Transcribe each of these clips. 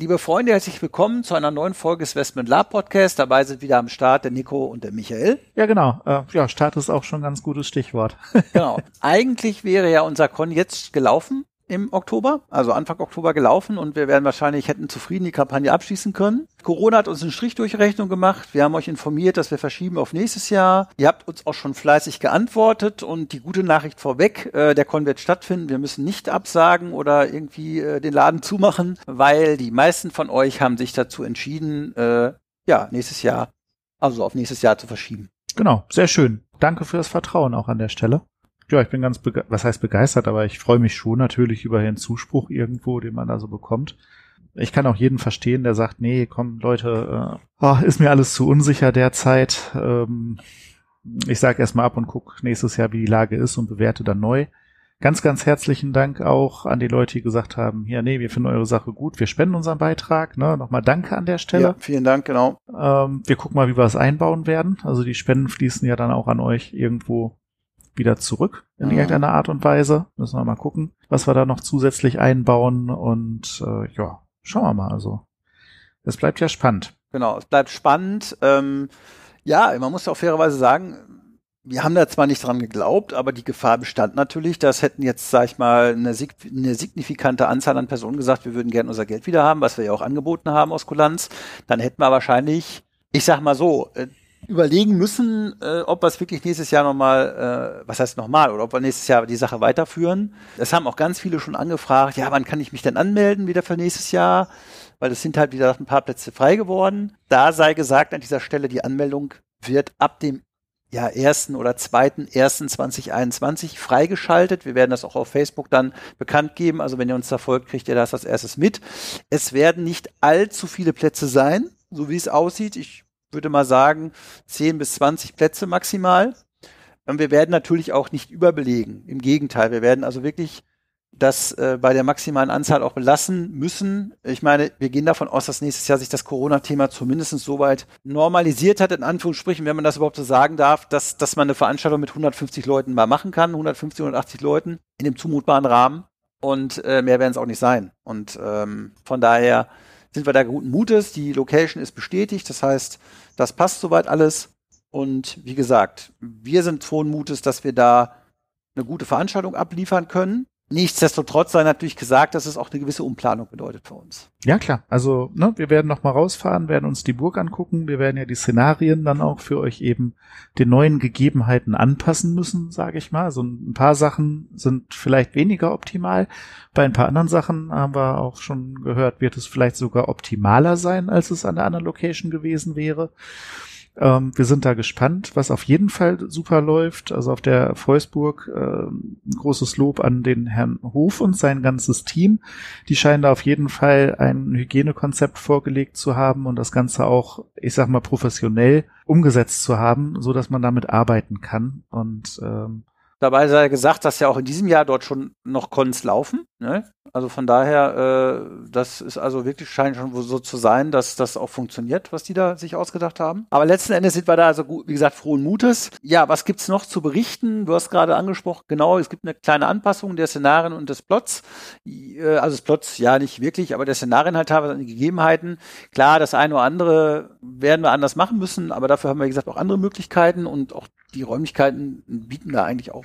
Liebe Freunde, herzlich willkommen zu einer neuen Folge des Westment Lab Podcast. Dabei sind wieder am Start der Nico und der Michael. Ja, genau. Äh, ja, Start ist auch schon ein ganz gutes Stichwort. genau. Eigentlich wäre ja unser Con jetzt gelaufen im Oktober, also Anfang Oktober gelaufen und wir werden wahrscheinlich hätten zufrieden die Kampagne abschließen können. Corona hat uns einen Strich durch Rechnung gemacht. Wir haben euch informiert, dass wir verschieben auf nächstes Jahr. Ihr habt uns auch schon fleißig geantwortet und die gute Nachricht vorweg, äh, der Con wird stattfinden. Wir müssen nicht absagen oder irgendwie äh, den Laden zumachen, weil die meisten von euch haben sich dazu entschieden, äh, ja, nächstes Jahr, also auf nächstes Jahr zu verschieben. Genau, sehr schön. Danke für das Vertrauen auch an der Stelle ja, ich bin ganz, was heißt begeistert, aber ich freue mich schon natürlich über den Zuspruch irgendwo, den man da so bekommt. Ich kann auch jeden verstehen, der sagt, nee, komm, Leute, äh, oh, ist mir alles zu unsicher derzeit. Ähm, ich sag erstmal ab und guck nächstes Jahr, wie die Lage ist und bewerte dann neu. Ganz, ganz herzlichen Dank auch an die Leute, die gesagt haben, ja, nee, wir finden eure Sache gut, wir spenden unseren Beitrag. Ne? Nochmal danke an der Stelle. Ja, vielen Dank, genau. Ähm, wir gucken mal, wie wir es einbauen werden. Also die Spenden fließen ja dann auch an euch irgendwo wieder zurück in mhm. irgendeiner Art und Weise. Müssen wir mal gucken, was wir da noch zusätzlich einbauen und äh, ja, schauen wir mal. Also es bleibt ja spannend. Genau, es bleibt spannend. Ähm, ja, man muss ja auch fairerweise sagen, wir haben da zwar nicht dran geglaubt, aber die Gefahr bestand natürlich. Das hätten jetzt, sag ich mal, eine, eine signifikante Anzahl an Personen gesagt, wir würden gerne unser Geld wieder haben, was wir ja auch angeboten haben aus Kulanz. Dann hätten wir wahrscheinlich, ich sag mal so, äh, überlegen müssen, äh, ob wir es wirklich nächstes Jahr nochmal, äh, was heißt nochmal, oder ob wir nächstes Jahr die Sache weiterführen. Es haben auch ganz viele schon angefragt, ja, wann kann ich mich denn anmelden wieder für nächstes Jahr? Weil es sind halt wieder ein paar Plätze frei geworden. Da sei gesagt an dieser Stelle, die Anmeldung wird ab dem ja, ersten oder zweiten, ersten 2021 freigeschaltet. Wir werden das auch auf Facebook dann bekannt geben. Also wenn ihr uns da folgt, kriegt ihr das als erstes mit. Es werden nicht allzu viele Plätze sein, so wie es aussieht. Ich würde mal sagen, 10 bis 20 Plätze maximal. Und wir werden natürlich auch nicht überbelegen. Im Gegenteil, wir werden also wirklich das äh, bei der maximalen Anzahl auch belassen müssen. Ich meine, wir gehen davon aus, dass nächstes Jahr sich das Corona-Thema zumindest soweit normalisiert hat, in Anführungsstrichen, wenn man das überhaupt so sagen darf, dass, dass man eine Veranstaltung mit 150 Leuten mal machen kann, 150, 180 Leuten in dem zumutbaren Rahmen. Und äh, mehr werden es auch nicht sein. Und ähm, von daher sind wir da guten Mutes. Die Location ist bestätigt, das heißt, das passt soweit alles. Und wie gesagt, wir sind frohen Mutes, dass wir da eine gute Veranstaltung abliefern können. Nichtsdestotrotz sei natürlich gesagt, dass es auch eine gewisse Umplanung bedeutet für uns. Ja, klar. Also, ne, wir werden noch mal rausfahren, werden uns die Burg angucken. Wir werden ja die Szenarien dann auch für euch eben den neuen Gegebenheiten anpassen müssen, sage ich mal. Also ein paar Sachen sind vielleicht weniger optimal. Bei ein paar anderen Sachen haben wir auch schon gehört, wird es vielleicht sogar optimaler sein, als es an der anderen Location gewesen wäre. Ähm, wir sind da gespannt, was auf jeden Fall super läuft. Also auf der Voisburg äh, großes Lob an den Herrn Hof und sein ganzes Team. Die scheinen da auf jeden Fall ein Hygienekonzept vorgelegt zu haben und das Ganze auch, ich sag mal, professionell umgesetzt zu haben, so dass man damit arbeiten kann. Und ähm, Dabei sei gesagt, dass ja auch in diesem Jahr dort schon noch Cons laufen. Ne? Also von daher, äh, das ist also wirklich scheint schon so zu sein, dass das auch funktioniert, was die da sich ausgedacht haben. Aber letzten Endes sind wir da also, wie gesagt, frohen Mutes. Ja, was gibt's noch zu berichten? Du hast gerade angesprochen, genau, es gibt eine kleine Anpassung der Szenarien und des Plots. Äh, also des Plots ja nicht wirklich, aber der Szenarien halt teilweise an die Gegebenheiten. Klar, das eine oder andere werden wir anders machen müssen, aber dafür haben wir, wie gesagt, auch andere Möglichkeiten und auch die Räumlichkeiten bieten da eigentlich auch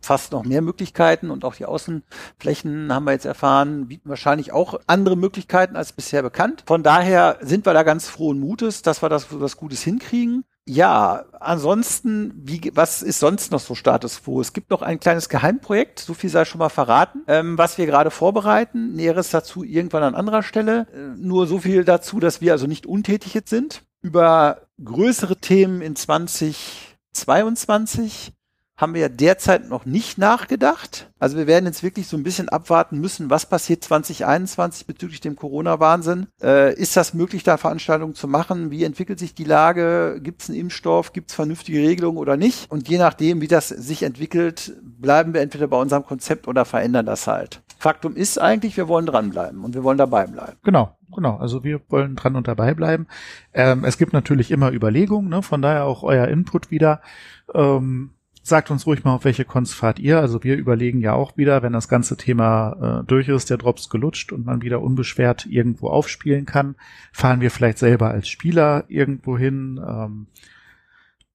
fast noch mehr Möglichkeiten und auch die Außenflächen haben wir jetzt erfahren, bieten wahrscheinlich auch andere Möglichkeiten als bisher bekannt. Von daher sind wir da ganz frohen Mutes, dass wir das was Gutes hinkriegen. Ja, ansonsten, wie, was ist sonst noch so Status quo? Es gibt noch ein kleines Geheimprojekt, so viel sei schon mal verraten, ähm, was wir gerade vorbereiten. Näheres dazu irgendwann an anderer Stelle. Äh, nur so viel dazu, dass wir also nicht untätig jetzt sind. Über größere Themen in 2022 haben wir ja derzeit noch nicht nachgedacht. Also wir werden jetzt wirklich so ein bisschen abwarten müssen, was passiert 2021 bezüglich dem Corona-Wahnsinn. Äh, ist das möglich, da Veranstaltungen zu machen? Wie entwickelt sich die Lage? Gibt es einen Impfstoff? Gibt es vernünftige Regelungen oder nicht? Und je nachdem, wie das sich entwickelt, bleiben wir entweder bei unserem Konzept oder verändern das halt. Faktum ist eigentlich, wir wollen dranbleiben und wir wollen dabei bleiben. Genau, genau. Also wir wollen dran und dabei bleiben. Ähm, es gibt natürlich immer Überlegungen, ne? von daher auch euer Input wieder. Ähm, sagt uns ruhig mal, auf welche Cons fahrt ihr. Also wir überlegen ja auch wieder, wenn das ganze Thema äh, durch ist, der Drops gelutscht und man wieder unbeschwert irgendwo aufspielen kann, fahren wir vielleicht selber als Spieler irgendwo hin. Ähm,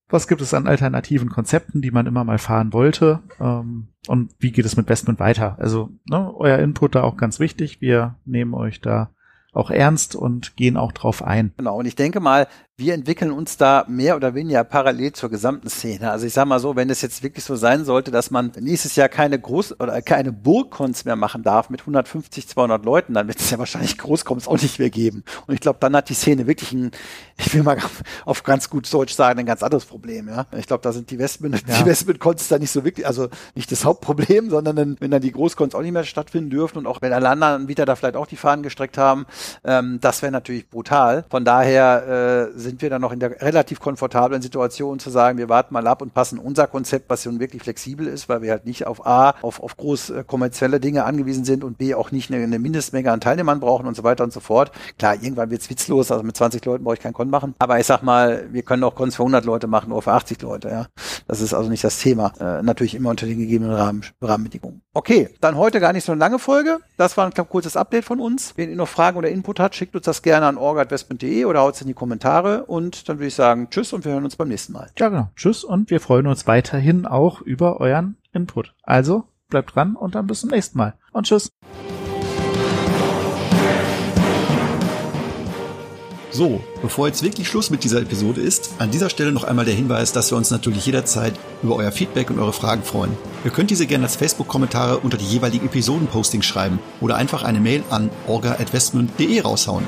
was gibt es an alternativen Konzepten, die man immer mal fahren wollte? Ähm, und wie geht es mit Bestment weiter? Also ne, euer Input da auch ganz wichtig. Wir nehmen euch da auch ernst und gehen auch drauf ein. Genau, und ich denke mal, wir entwickeln uns da mehr oder weniger parallel zur gesamten Szene. Also ich sage mal so, wenn es jetzt wirklich so sein sollte, dass man nächstes Jahr keine Groß- oder keine Burgkons mehr machen darf mit 150, 200 Leuten, dann wird es ja wahrscheinlich Großkons auch nicht mehr geben. Und ich glaube, dann hat die Szene wirklich ein, ich will mal auf ganz gut Deutsch sagen, ein ganz anderes Problem. Ja, ich glaube, da sind die Westbind, ja. die Westbind-Cons da nicht so wirklich, also nicht das Hauptproblem, sondern dann, wenn dann die Großkons auch nicht mehr stattfinden dürfen und auch wenn alle anderen Anbieter da vielleicht auch die Fahnen gestreckt haben, ähm, das wäre natürlich brutal. Von daher äh, sind wir dann noch in der relativ komfortablen Situation zu sagen, wir warten mal ab und passen unser Konzept, was schon wirklich flexibel ist, weil wir halt nicht auf A, auf, auf groß äh, kommerzielle Dinge angewiesen sind und B, auch nicht eine, eine Mindestmenge an Teilnehmern brauchen und so weiter und so fort. Klar, irgendwann wird's witzlos, also mit 20 Leuten brauche ich keinen Con machen, aber ich sag mal, wir können auch Cons für 100 Leute machen oder für 80 Leute, ja. Das ist also nicht das Thema. Äh, natürlich immer unter den gegebenen Rahmen, Rahmenbedingungen. Okay, dann heute gar nicht so eine lange Folge. Das war ein kurzes Update von uns. Wenn ihr noch Fragen oder Input habt, schickt uns das gerne an org.westment.de oder haut es in die Kommentare und dann würde ich sagen, tschüss und wir hören uns beim nächsten Mal. Ja, genau. Tschüss und wir freuen uns weiterhin auch über euren Input. Also bleibt dran und dann bis zum nächsten Mal. Und tschüss. So, bevor jetzt wirklich Schluss mit dieser Episode ist, an dieser Stelle noch einmal der Hinweis, dass wir uns natürlich jederzeit über euer Feedback und eure Fragen freuen. Ihr könnt diese gerne als Facebook-Kommentare unter die jeweiligen Episoden-Postings schreiben oder einfach eine Mail an orga.westmund.de raushauen.